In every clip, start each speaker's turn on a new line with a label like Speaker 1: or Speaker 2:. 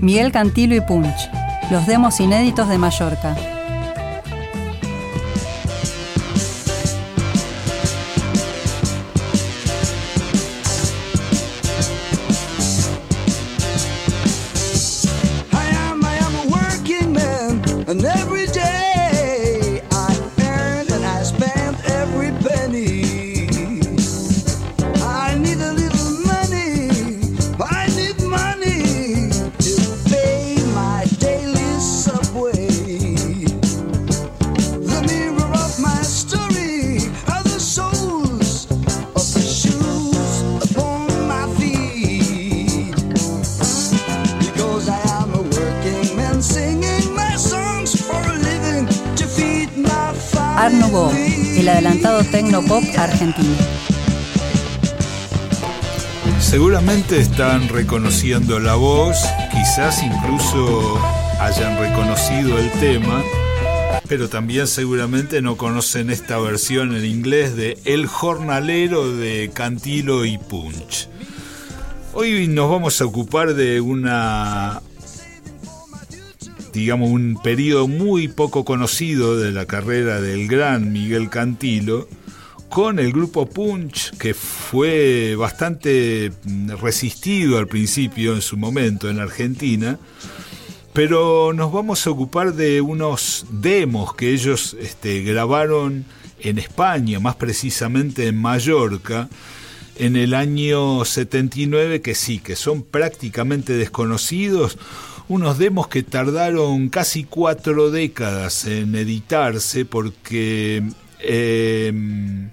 Speaker 1: Miguel Cantilo y Punch, los demos inéditos de Mallorca. El adelantado Tecnopop argentino.
Speaker 2: Seguramente están reconociendo la voz, quizás incluso hayan reconocido el tema, pero también seguramente no conocen esta versión en inglés de El Jornalero de Cantilo y Punch. Hoy nos vamos a ocupar de una digamos, un periodo muy poco conocido de la carrera del gran Miguel Cantilo, con el grupo Punch, que fue bastante mm, resistido al principio en su momento en Argentina, pero nos vamos a ocupar de unos demos que ellos este, grabaron en España, más precisamente en Mallorca, en el año 79, que sí, que son prácticamente desconocidos, unos demos que tardaron casi cuatro décadas en editarse porque em,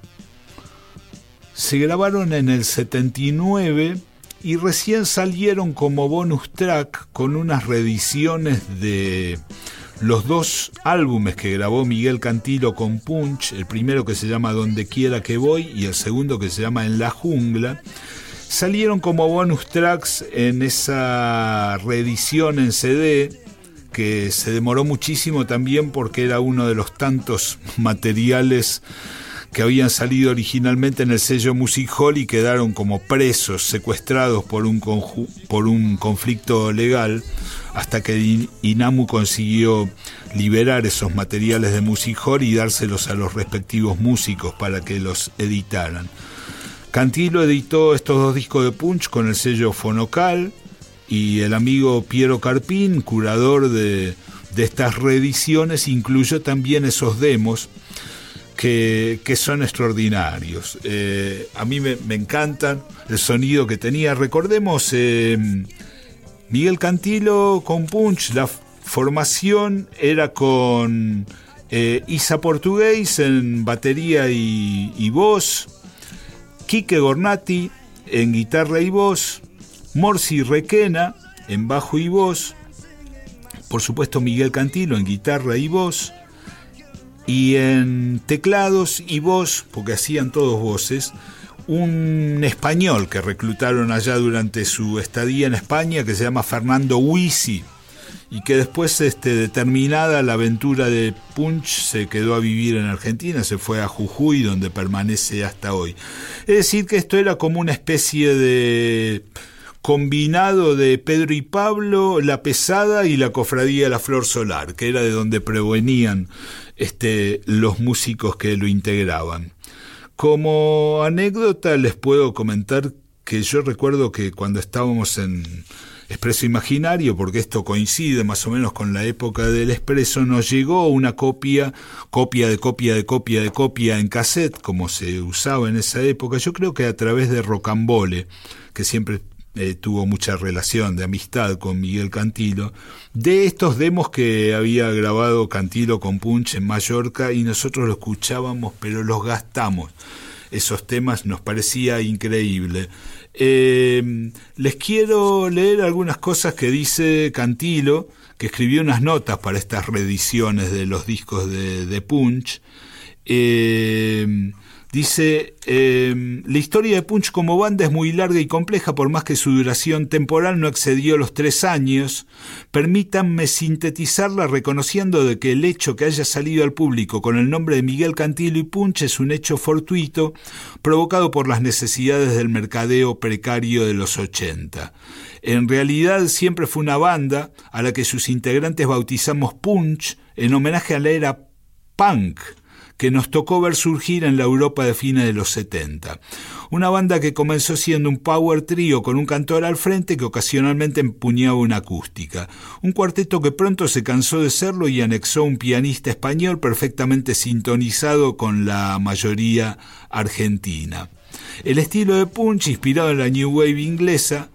Speaker 2: se grabaron en el 79 y recién salieron como bonus track con unas reediciones de los dos álbumes que grabó Miguel Cantilo con Punch, el primero que se llama Donde quiera que voy y el segundo que se llama En la jungla salieron como bonus tracks en esa reedición en CD que se demoró muchísimo también porque era uno de los tantos materiales que habían salido originalmente en el sello Music Hall y quedaron como presos, secuestrados por un, por un conflicto legal, hasta que Inamu consiguió liberar esos materiales de Music Hall y dárselos a los respectivos músicos para que los editaran. Cantilo editó estos dos discos de Punch con el sello Fonocal y el amigo Piero Carpín, curador de, estas reediciones, incluyó también esos demos que, son extraordinarios. Eh, a mí me, encantan el sonido que tenía. Recordemos, eh, Miguel Cantilo con Punch, la formación era con eh, Isa Portugués en batería y voz, Quique Gornati en guitarra y voz, Morsi Requena en bajo y voz, por supuesto Miguel Cantilo en guitarra y voz, y en teclados y voz, porque hacían todos voces, un español que reclutaron allá durante su estadía en España que se llama Fernando Huisi y que después, este, determinada la aventura de Punch, se quedó a vivir en Argentina, se fue a Jujuy, donde permanece hasta hoy. Es decir, que esto era como una especie de combinado de Pedro y Pablo, La Pesada y la Cofradía la Flor Solar, que era de donde prevenían este, los músicos que lo integraban. Como anécdota les puedo comentar que yo recuerdo que cuando estábamos en Expreso Imaginario, porque esto coincide más o menos con la época del Expreso, nos llegó una copia, copia de copia de copia de copia en cassette, como se usaba en esa época, yo creo que a través de Rocambole, que siempre eh, tuvo mucha relación de amistad con Miguel Cantilo, de estos demos que había grabado Cantilo con Punch en Mallorca y nosotros lo escuchábamos, pero los gastamos. Esos temas nos parecía increíble. Eh, les quiero leer algunas cosas que dice Cantilo, que escribió unas notas para estas reediciones de los discos de, Punch. Eh, Dice, em, la historia de Punch como banda es muy larga y compleja, por más que su duración temporal no excedió los tres años. Permítanme sintetizarla reconociendo de que el hecho que haya salido al público con el nombre de Miguel Cantilo y Punch es un hecho fortuito, provocado por las necesidades del mercadeo precario de los 80. En realidad siempre fue una banda a la que sus integrantes bautizamos Punch en homenaje a la era punk que nos tocó ver surgir en la Europa de fines de los 70. Una banda que comenzó siendo un power trio con un cantor al frente que ocasionalmente empuñaba una acústica. Un cuarteto que pronto se cansó de serlo y anexó un pianista español perfectamente sintonizado con la mayoría argentina. El estilo de punch, inspirado en la New Wave inglesa,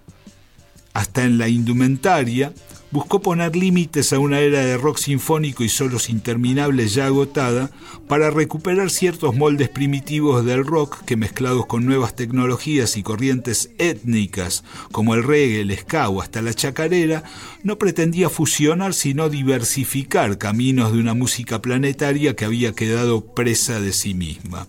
Speaker 2: hasta en la indumentaria, buscó poner límites a una era de rock sinfónico y solos interminables ya agotada para recuperar ciertos moldes primitivos del rock que mezclados con nuevas tecnologías y corrientes étnicas como el reggae, el ska o hasta la chacarera, no pretendía fusionar sino diversificar caminos de una música planetaria que había quedado presa de sí misma.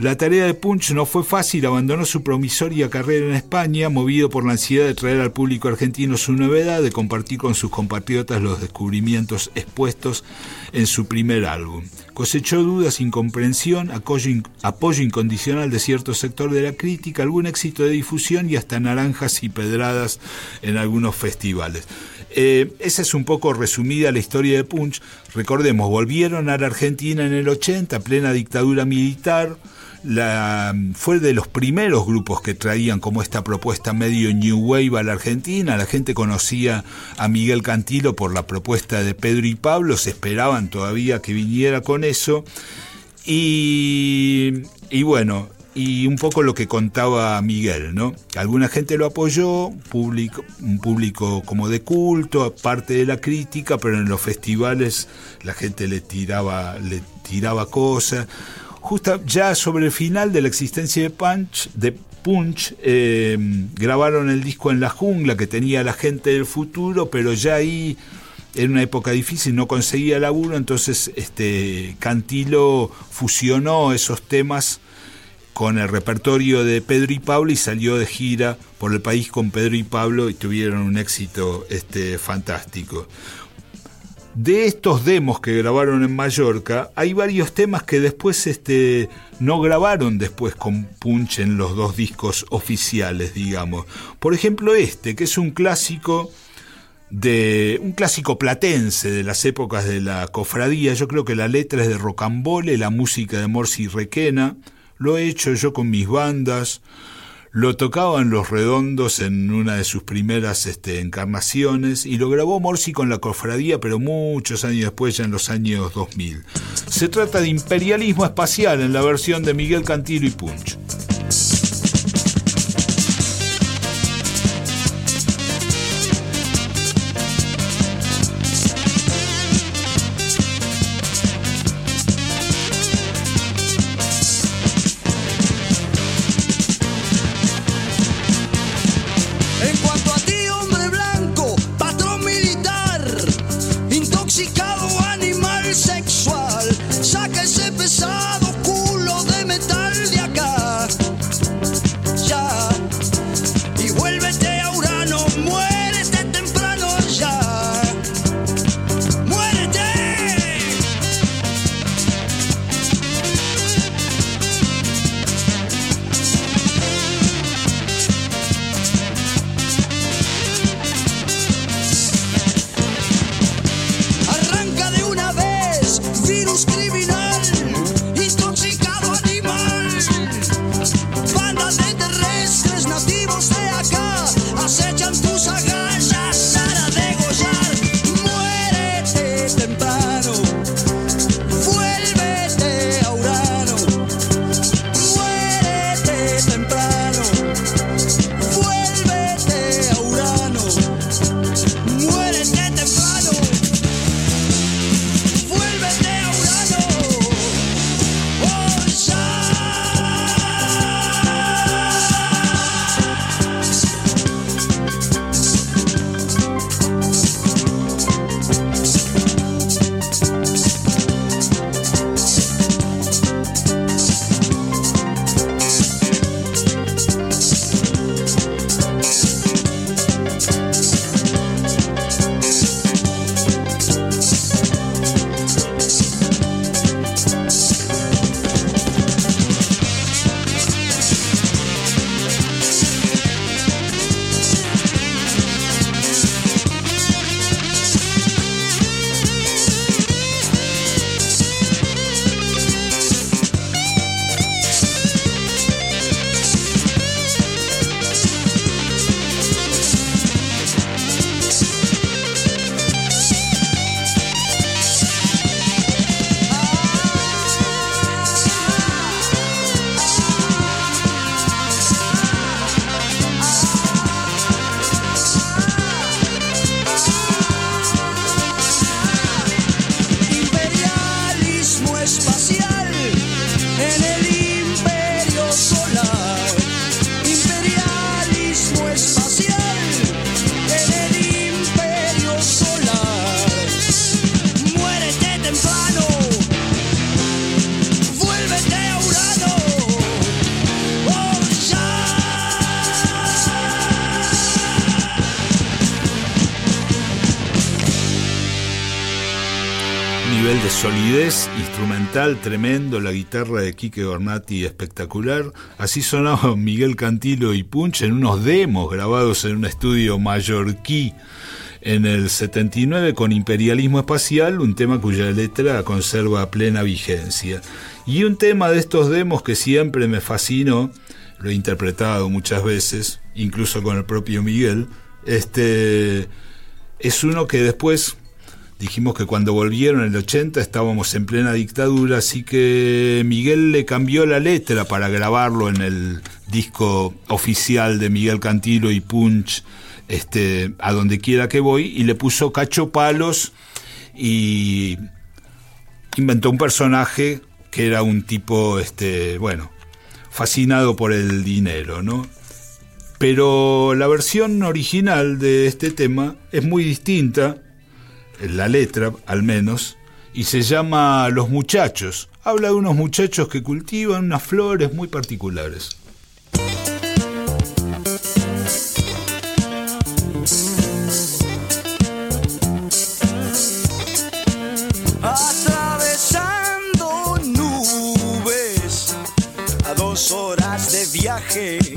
Speaker 2: La tarea de Punch no fue fácil, abandonó su promisoria carrera en España, movido por la ansiedad de traer al público argentino su novedad, de compartir con sus compatriotas los descubrimientos expuestos en su primer álbum. Cosechó dudas, incomprensión, apoyo, incondicional de cierto sector de la crítica, algún éxito de difusión y hasta naranjas y pedradas en algunos festivales. Eh, esa es un poco resumida la historia de Punch. Recordemos, volvieron a la Argentina en el 80, plena dictadura militar la, fue de los primeros grupos que traían como esta propuesta medio New Wave a la Argentina. La gente conocía a Miguel Cantilo por la propuesta de Pedro y Pablo, se esperaban todavía que viniera con eso. Y, bueno, y un poco lo que contaba Miguel, ¿no? Alguna gente lo apoyó, público, un público como de culto, parte de la crítica, pero en los festivales la gente le tiraba, le tiraba cosas justo ya sobre el final de la existencia de Punch, de Punch eh, grabaron el disco en la jungla que tenía la gente del futuro, pero ya ahí en una época difícil, no conseguía laburo, entonces este Cantilo fusionó esos temas con el repertorio de Pedro y Pablo y salió de gira por el país con Pedro y Pablo y tuvieron un éxito este, fantástico. De estos demos que grabaron en Mallorca, hay varios temas que después este, no grabaron después con Punch en los dos discos oficiales, digamos. Por ejemplo, este, que es un clásico de un clásico platense de las épocas de la cofradía. Yo creo que la letra es de Rocambole, la música de Morsi Requena. Lo he hecho yo con mis bandas. Lo tocaban Los Redondos en una de sus primeras este, encarnaciones y lo grabó Morsi con la cofradía, pero muchos años después, ya en los años 2000. Se trata de imperialismo espacial en la versión de Miguel Cantilo y Punch. Instrumental tremendo, la guitarra de Quique Gornati espectacular. Así sonaba Miguel Cantilo y Punch en unos demos grabados en un estudio mallorquí en el 79 con Imperialismo Espacial, un tema cuya letra conserva plena vigencia. Y un tema de estos demos que siempre me fascinó, lo he interpretado muchas veces, incluso con el propio Miguel, este es uno que después dijimos que cuando volvieron en el 80 estábamos en plena dictadura, así que Miguel le cambió la letra para grabarlo en el disco oficial de Miguel Cantilo y Punch, este, a donde quiera que voy, y le puso cacho palos y inventó un personaje que era un tipo, este, bueno, fascinado por el dinero, ¿no? Pero la versión original de este tema es muy distinta, la letra al menos, y se llama Los Muchachos. Habla de unos muchachos que cultivan unas flores muy particulares.
Speaker 3: Atravesando nubes a dos horas de viaje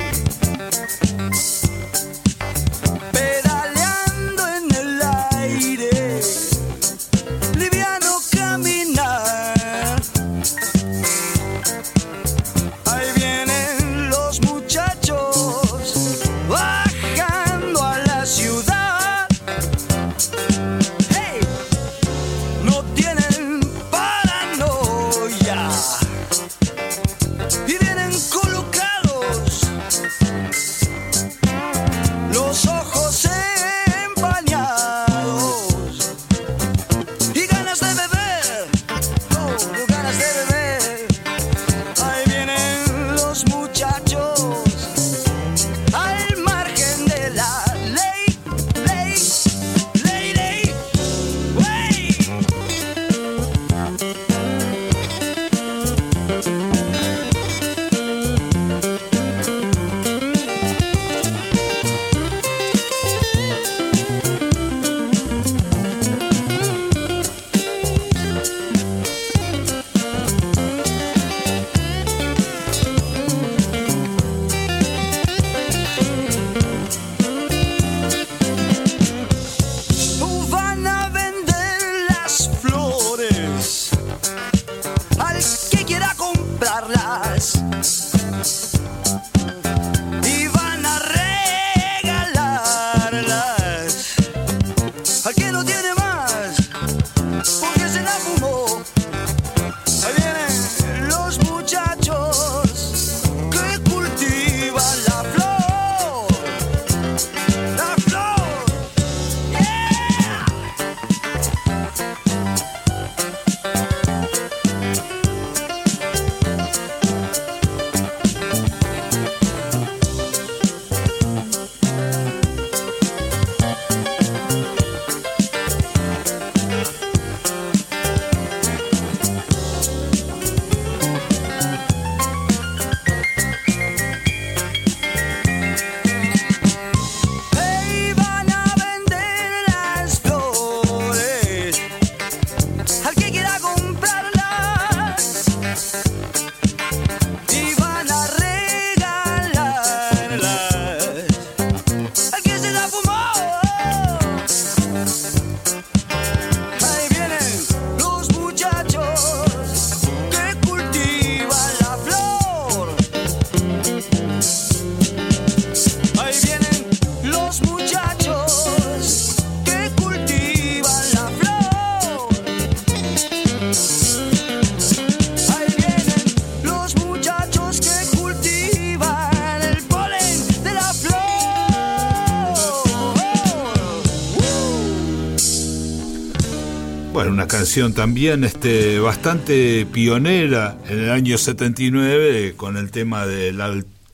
Speaker 2: también este, bastante pionera en el año 79 con el tema del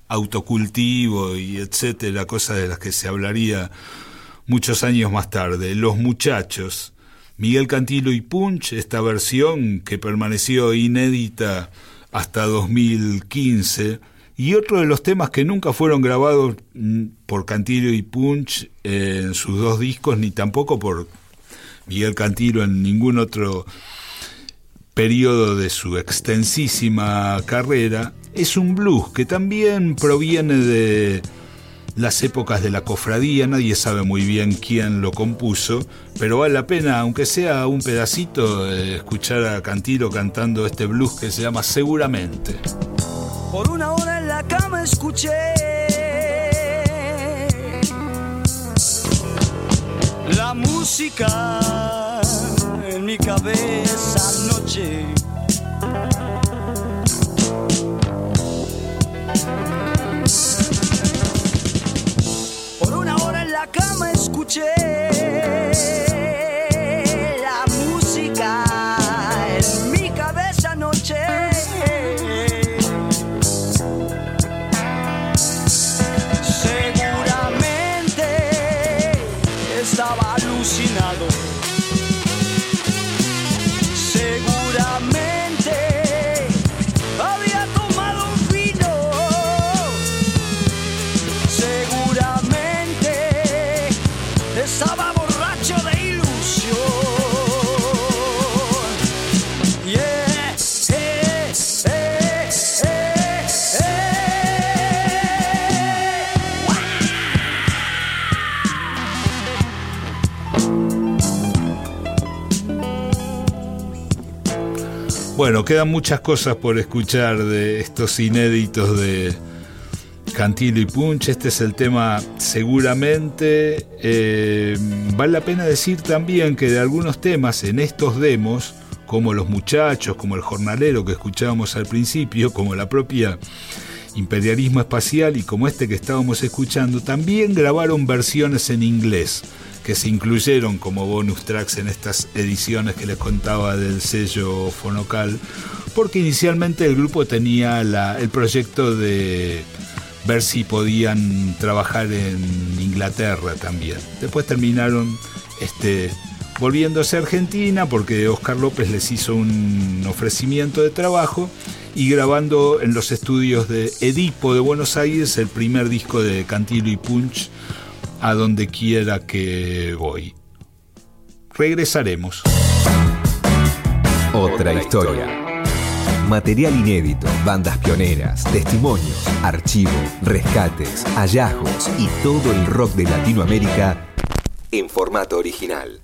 Speaker 2: autocultivo y etcétera, cosas de las que se hablaría muchos años más tarde. Los muchachos, Miguel Cantilo y Punch, esta versión que permaneció inédita hasta 2015. Y otro de los temas que nunca fueron grabados mm, por Cantilo y Punch en sus dos discos, ni tampoco por Miguel Cantilo en ningún otro periodo de su extensísima carrera, es un blues que también proviene de las épocas de la cofradía, nadie sabe muy bien quién lo compuso, pero vale la pena, aunque sea un pedacito, eh, escuchar a Cantilo cantando este blues que se llama Seguramente.
Speaker 3: Por una hora en la cama escuché la música en mi cabeza anoche. Por una hora en la cama escuché alucinado.
Speaker 2: Bueno, quedan muchas cosas por escuchar de estos inéditos de Cantilo y Punch. Este es el tema seguramente. Eh, vale la pena decir también que de algunos temas en estos demos, como Los Muchachos, como El Jornalero que escuchábamos al principio, como la propia Imperialismo Espacial y como este que estábamos escuchando, también grabaron versiones en inglés que se incluyeron como bonus tracks en estas ediciones que les contaba del sello Fonocal, porque inicialmente el grupo tenía el proyecto de ver si podían trabajar en Inglaterra también. Después terminaron este, volviéndose a Argentina porque Oscar López les hizo un ofrecimiento de trabajo y grabando en los estudios de Edipo de Buenos Aires el primer disco de Cantilo y Punch a donde quiera que voy. Regresaremos.
Speaker 4: Otra historia. Material inédito, bandas pioneras, testimonios, archivo, rescates, hallazgos y todo el rock de Latinoamérica en formato original.